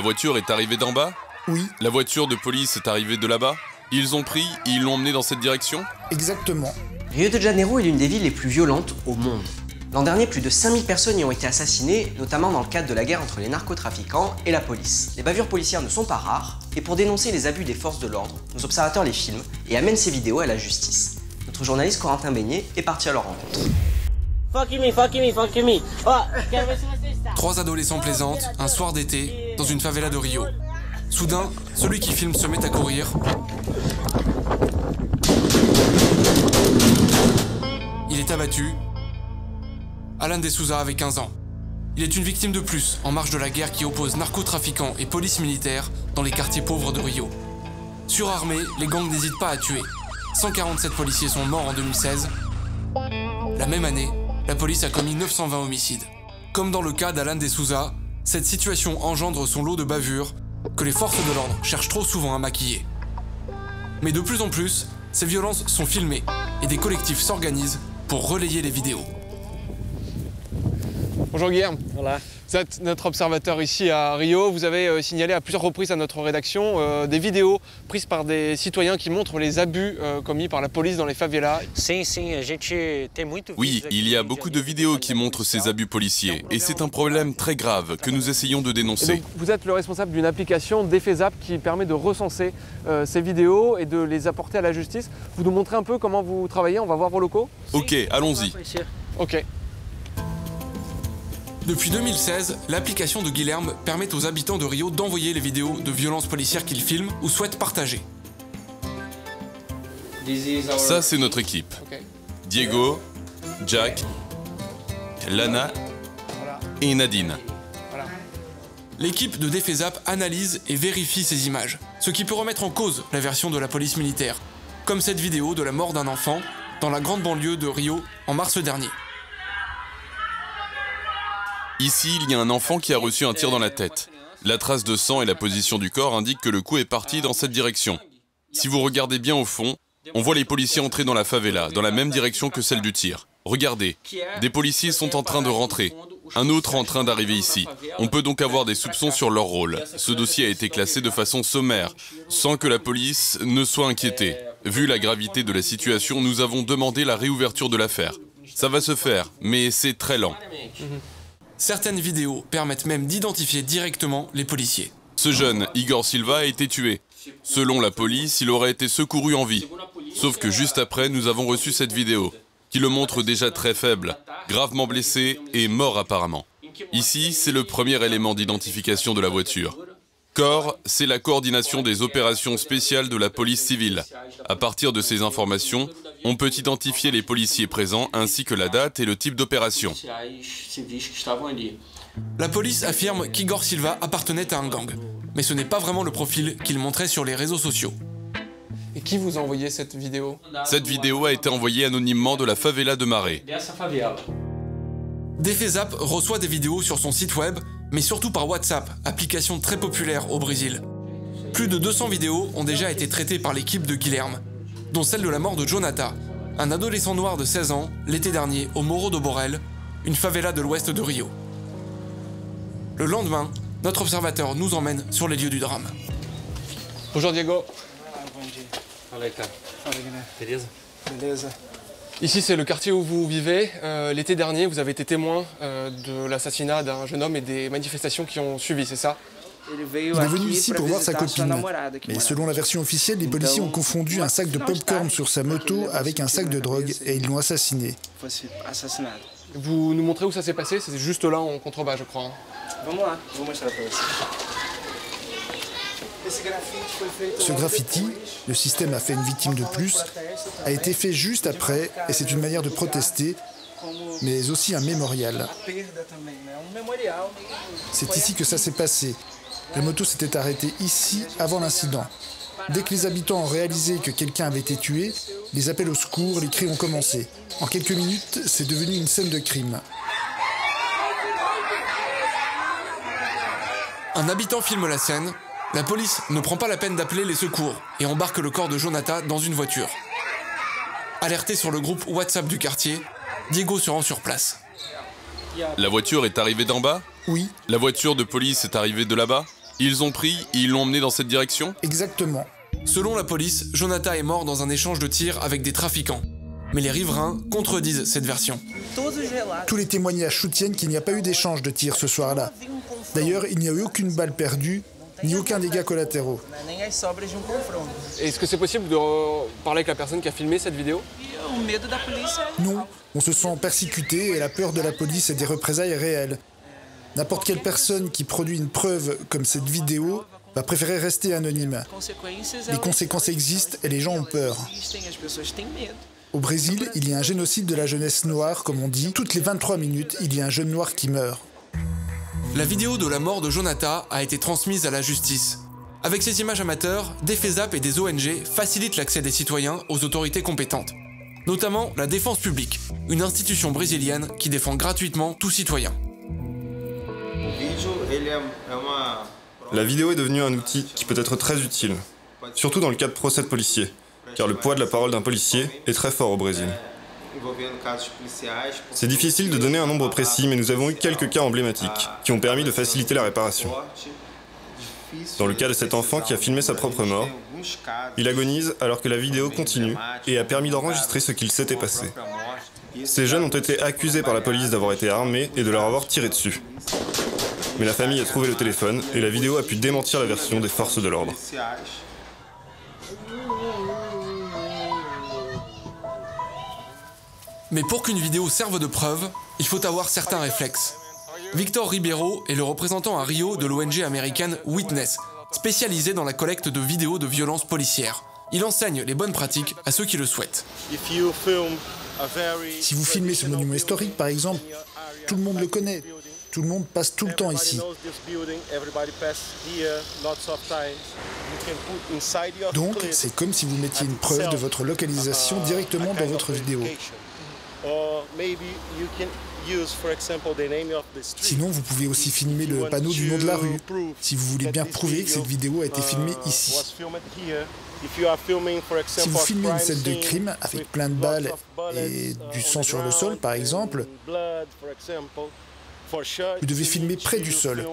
La voiture est arrivée d'en bas Oui, La voiture de police est arrivée de là-bas Ils ont pris et ils l'ont emmené dans cette direction exactement. Rio de Janeiro est l'une des villes les plus violentes au monde. L'an dernier, plus de 5000 personnes y ont été assassinées, notamment dans le cadre de la guerre entre les narcotrafiquants et la police. Les bavures policières ne sont pas rares, et pour dénoncer les abus des forces de l'ordre, nos observateurs les filment et amènent ces vidéos à la justice. Notre journaliste Corentin Beignet est parti à leur rencontre. Fuck me, fuck me, fuck me. Está. Trois adolescents plaisantent, un soir d'été, dans une favela de Rio. Soudain, celui qui filme se met à courir. Il est abattu. Alan De Souza avait 15 ans. Il est une victime de plus en marge de la guerre qui oppose narcotrafiquants et police militaire dans les quartiers pauvres de Rio. Surarmés, les gangs n'hésitent pas à tuer. 147 policiers sont morts en 2016. La même année, la police a commis 920 homicides. Comme dans le cas d'Alan De Souza, cette situation engendre son lot de bavures que les forces de l'ordre cherchent trop souvent à maquiller. Mais de plus en plus, ces violences sont filmées et des collectifs s'organisent pour relayer les vidéos. Bonjour Guillaume, Olá. vous êtes notre observateur ici à Rio. Vous avez euh, signalé à plusieurs reprises à notre rédaction euh, des vidéos prises par des citoyens qui montrent les abus euh, commis par la police dans les favelas. Oui, il y a beaucoup de vidéos qui montrent ces abus policiers, et c'est un problème très grave que nous essayons de dénoncer. donc, vous êtes le responsable d'une application DefeSap qui permet de recenser euh, ces vidéos et de les apporter à la justice. Vous nous montrez un peu comment vous travaillez, on va voir vos locaux Ok, allons-y. Ok. Depuis 2016, l'application de Guilherme permet aux habitants de Rio d'envoyer les vidéos de violences policières qu'ils filment ou souhaitent partager. Ça, c'est notre équipe. Diego, Jack, Lana et Nadine. L'équipe de Defezap analyse et vérifie ces images, ce qui peut remettre en cause la version de la police militaire, comme cette vidéo de la mort d'un enfant dans la grande banlieue de Rio en mars dernier. Ici, il y a un enfant qui a reçu un tir dans la tête. La trace de sang et la position du corps indiquent que le coup est parti dans cette direction. Si vous regardez bien au fond, on voit les policiers entrer dans la favela, dans la même direction que celle du tir. Regardez, des policiers sont en train de rentrer, un autre en train d'arriver ici. On peut donc avoir des soupçons sur leur rôle. Ce dossier a été classé de façon sommaire, sans que la police ne soit inquiétée. Vu la gravité de la situation, nous avons demandé la réouverture de l'affaire. Ça va se faire, mais c'est très lent. Certaines vidéos permettent même d'identifier directement les policiers. Ce jeune, Igor Silva, a été tué. Selon la police, il aurait été secouru en vie. Sauf que juste après, nous avons reçu cette vidéo, qui le montre déjà très faible, gravement blessé et mort apparemment. Ici, c'est le premier élément d'identification de la voiture. CORE, c'est la coordination des opérations spéciales de la police civile. À partir de ces informations, on peut identifier les policiers présents ainsi que la date et le type d'opération. La police affirme qu'Igor Silva appartenait à un gang, mais ce n'est pas vraiment le profil qu'il montrait sur les réseaux sociaux. Et qui vous a envoyé cette vidéo? Cette vidéo a été envoyée anonymement de la favela de Marais. Defezap reçoit des vidéos sur son site web, mais surtout par WhatsApp, application très populaire au Brésil. Plus de 200 vidéos ont déjà été traitées par l'équipe de Guilherme, dont celle de la mort de Jonathan, un adolescent noir de 16 ans, l'été dernier au Morro do Borel, une favela de l'ouest de Rio. Le lendemain, notre observateur nous emmène sur les lieux du drame. Bonjour Diego. Cara. Beleza? Ici, c'est le quartier où vous vivez. Euh, L'été dernier, vous avez été témoin euh, de l'assassinat d'un jeune homme et des manifestations qui ont suivi, c'est ça? Il est venu ici pour voir sa copine. Mais selon la version officielle, les policiers ont confondu un sac de popcorn sur sa moto avec un sac de drogue et ils l'ont assassiné. Vous nous montrez où ça s'est passé C'est juste là en contrebas, je crois. Ce graffiti, le système a fait une victime de plus, a été fait juste après et c'est une manière de protester, mais aussi un mémorial. C'est ici que ça s'est passé. La moto s'était arrêtée ici avant l'incident. Dès que les habitants ont réalisé que quelqu'un avait été tué, les appels au secours, les cris ont commencé. En quelques minutes, c'est devenu une scène de crime. Un habitant filme la scène, la police ne prend pas la peine d'appeler les secours et embarque le corps de Jonathan dans une voiture. Alerté sur le groupe WhatsApp du quartier, Diego se rend sur place. La voiture est arrivée d'en bas Oui, La voiture de police est arrivée de là-bas Ils ont pris et ils l'ont emmené dans cette direction Exactement. Selon la police, Jonathan est mort dans un échange de tirs avec des trafiquants. Mais les riverains contredisent cette version. Tous les témoignages soutiennent qu'il n'y a pas eu d'échange de tirs ce soir-là. D'ailleurs, il n'y a eu aucune balle perdue, ni aucun dégât collatéraux. Um. Est-ce que c'est possible de parler avec la personne qui a filmé cette vidéo? Non, on se sent persécuté et la peur de la police et des représailles est réelle. N'importe quelle personne qui produit une preuve comme cette vidéo va préférer rester anonyme. Les conséquences existent et les gens ont peur. Au Brésil, il y a un génocide de la jeunesse noire, comme on dit. Toutes les 23 minutes, il y a un jeune noir qui meurt. La vidéo de la mort de Jonathan a été transmise à la justice. Avec ces images amateurs, des FESAP et des ONG facilitent l'accès des citoyens aux autorités compétentes. Notamment la Défense publique, une institution brésilienne qui défend gratuitement tout citoyen. La vidéo est devenue un outil qui peut être très utile, surtout dans le cas de procès de policiers, car le poids de la parole d'un policier est très fort au Brésil. C'est difficile de donner un nombre précis, mais nous avons eu quelques cas emblématiques qui ont permis de faciliter la réparation. Dans le cas de cet enfant qui a filmé sa propre mort, il agonise alors que la vidéo continue et a permis d'enregistrer ce qu'il s'était passé. Ces jeunes ont été accusés par la police d'avoir été armés et de leur avoir tiré dessus. Mais la famille a trouvé le téléphone et la vidéo a pu démentir la version des forces de l'ordre. Mais pour qu'une vidéo serve de preuve, il faut avoir certains réflexes. Victor Ribeiro est le représentant à Rio de l'ONG américaine Witness, spécialisée dans la collecte de vidéos de violences policières. Il enseigne les bonnes pratiques à ceux qui le souhaitent. Si vous filmez ce monument historique, par exemple, tout le monde le connaît. Tout le monde passe tout le temps ici. Donc, c'est comme si vous mettiez une preuve de votre localisation directement dans votre vidéo. Sinon, vous pouvez aussi filmer le panneau du nom de la rue, si vous voulez bien prouver que cette vidéo a été filmée ici. Si vous filmez une scène de crime avec plein de balles et du sang sur le sol, par exemple, vous devez filmer près du sol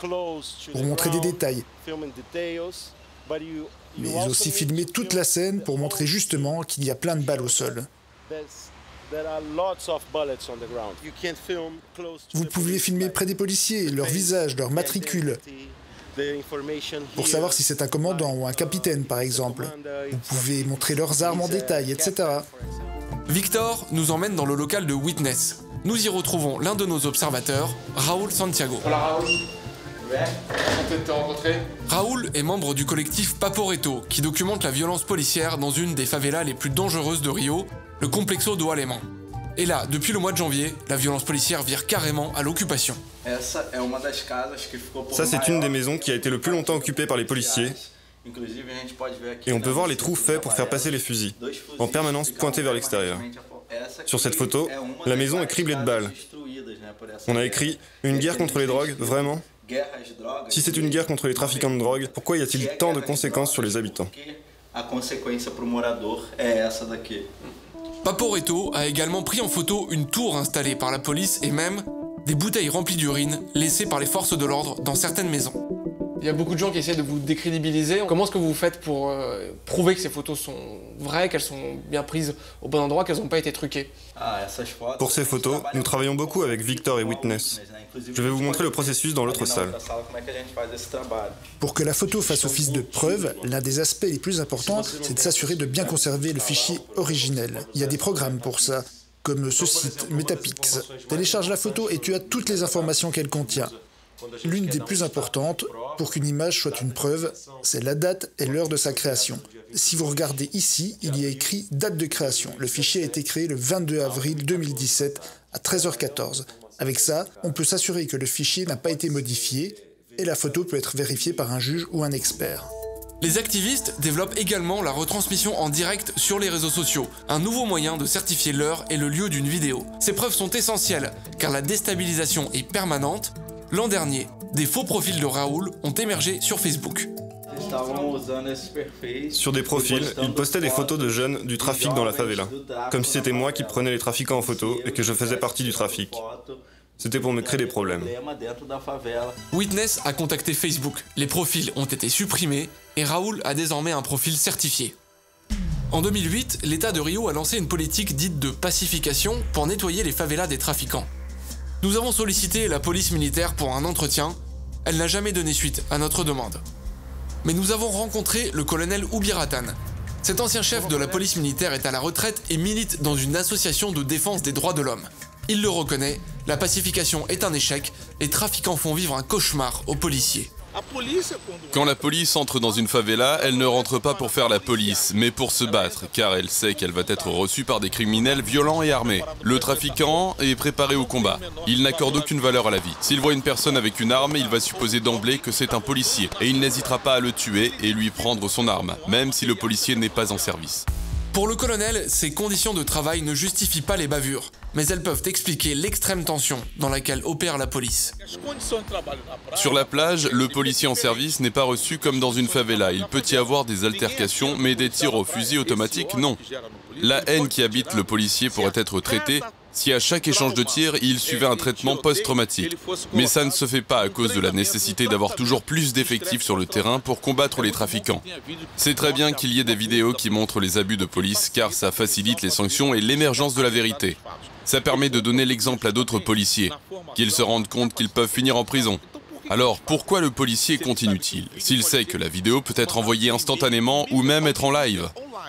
pour montrer des détails, mais aussi filmer toute la scène pour montrer justement qu'il y a plein de balles au sol. Vous pouvez filmer près des policiers, leur visage, leur matricule, pour savoir si c'est un commandant ou un capitaine, par exemple. Vous pouvez montrer leurs armes en détail, etc. Victor nous emmène dans le local de Witness. Nous y retrouvons l'un de nos observateurs, Raoul Santiago. Raoul est membre du collectif Paporeto, qui documente la violence policière dans une des favelas les plus dangereuses de Rio, le Complexo do Alemão. Et là, depuis le mois de janvier, la violence policière vire carrément à l'occupation. Ça, c'est une des maisons qui a été le plus longtemps occupée par les policiers. Et on peut voir les trous faits pour faire passer les fusils, en permanence pointés vers l'extérieur. Sur cette photo, la maison est criblée de balles. On a écrit Une guerre contre les drogues, vraiment? Si c'est une guerre contre les trafiquants de drogue, pourquoi y a-t-il tant de conséquences sur les habitants A consequência para o morador é essa daqui. Paporeto a également pris en photo une tour installée par la police et même des bouteilles remplies d'urine laissées par les forces de l'ordre dans certaines maisons. Il y a beaucoup de gens qui essaient de vous décrédibiliser. Comment est-ce que vous faites pour euh, prouver que ces photos sont vraies, qu'elles sont bien prises au bon endroit, qu'elles n'ont pas été truquées? Ah. Pour ces photos, nous travaillons beaucoup avec Victor et Witness. Je vais vous montrer le processus dans l'autre salle. Pour que la photo fasse office de preuve, l'un des aspects les plus importants, c'est de s'assurer de bien conserver le fichier originel. Il y a des programmes pour ça, comme ce site Metapix. Télécharge la photo et tu as toutes les informations qu'elle contient. L'une des plus importantes, pour qu'une image soit une preuve, c'est la date et l'heure de sa création. Si vous regardez ici, il y a écrit date de création. Le fichier a été créé le 22 avril 2017 à 13h14. Avec ça, on peut s'assurer que le fichier n'a pas été modifié et la photo peut être vérifiée par un juge ou un expert. Les activistes développent également la retransmission en direct sur les réseaux sociaux, un nouveau moyen de certifier l'heure et le lieu d'une vidéo. Ces preuves sont essentielles, car la déstabilisation est permanente. L'an dernier, des faux profils de Raoul ont émergé sur Facebook. Sur des profils, ils postaient des photos de jeunes du trafic dans la favela, comme si c'était moi qui prenais les trafiquants en photo et que je faisais partie du trafic. C'était pour me créer des problèmes. Witness a contacté Facebook, les profils ont été supprimés et Raoul a désormais un profil certifié. En 2008, l'État de Rio a lancé une politique dite de pacification pour nettoyer les favelas des trafiquants. Nous avons sollicité la police militaire pour un entretien, elle n'a jamais donné suite à notre demande. Mais nous avons rencontré le colonel Ubiratan. Cet ancien chef de la police militaire est à la retraite et milite dans une association de défense des droits de l'homme. Il le reconnaît, la pacification est un échec, les trafiquants font vivre un cauchemar aux policiers. Quand la police entre dans une favela, elle ne rentre pas pour faire la police, mais pour se battre, car elle sait qu'elle va être reçue par des criminels violents et armés. Le trafiquant est préparé au combat. Il n'accorde aucune valeur à la vie. S'il voit une personne avec une arme, il va supposer d'emblée que c'est un policier, et il n'hésitera pas à le tuer et lui prendre son arme, même si le policier n'est pas en service. Pour le colonel, ces conditions de travail ne justifient pas les bavures, mais elles peuvent expliquer l'extrême tension dans laquelle opère la police. Sur la plage, le policier en service n'est pas reçu comme dans une favela. Il peut y avoir des altercations, mais des tirs au fusil automatique, non. La haine qui habite le policier pourrait être traitée si à chaque échange de tirs, il suivait un traitement post-traumatique. Mais ça ne se fait pas à cause de la nécessité d'avoir toujours plus d'effectifs sur le terrain pour combattre les trafiquants. C'est très bien qu'il y ait des vidéos qui montrent les abus de police car ça facilite les sanctions et l'émergence de la vérité. Ça permet de donner l'exemple à d'autres policiers, qu'ils se rendent compte qu'ils peuvent finir en prison. Alors pourquoi le policier continue-t-il? S'il sait que la vidéo peut être envoyée instantanément ou même être en live?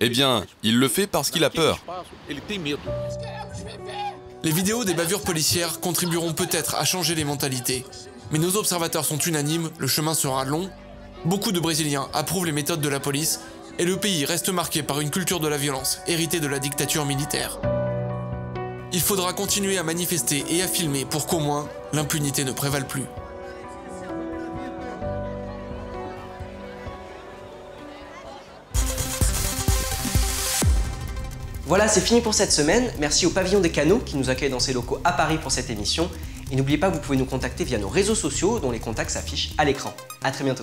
Eh bien, il le fait parce qu'il a peur. Les vidéos des bavures policières contribueront peut-être à changer les mentalités. Mais nos observateurs sont unanimes, le chemin sera long. Beaucoup de Brésiliens approuvent les méthodes de la police et le pays reste marqué par une culture de la violence héritée de la dictature militaire. Il faudra continuer à manifester et à filmer pour qu'au moins l'impunité ne prévale plus. Voilà, c'est fini pour cette semaine. Merci au Pavillon des Canaux qui nous accueille dans ses locaux à Paris pour cette émission. Et n'oubliez pas que vous pouvez nous contacter via nos réseaux sociaux dont les contacts s'affichent à l'écran. A très bientôt.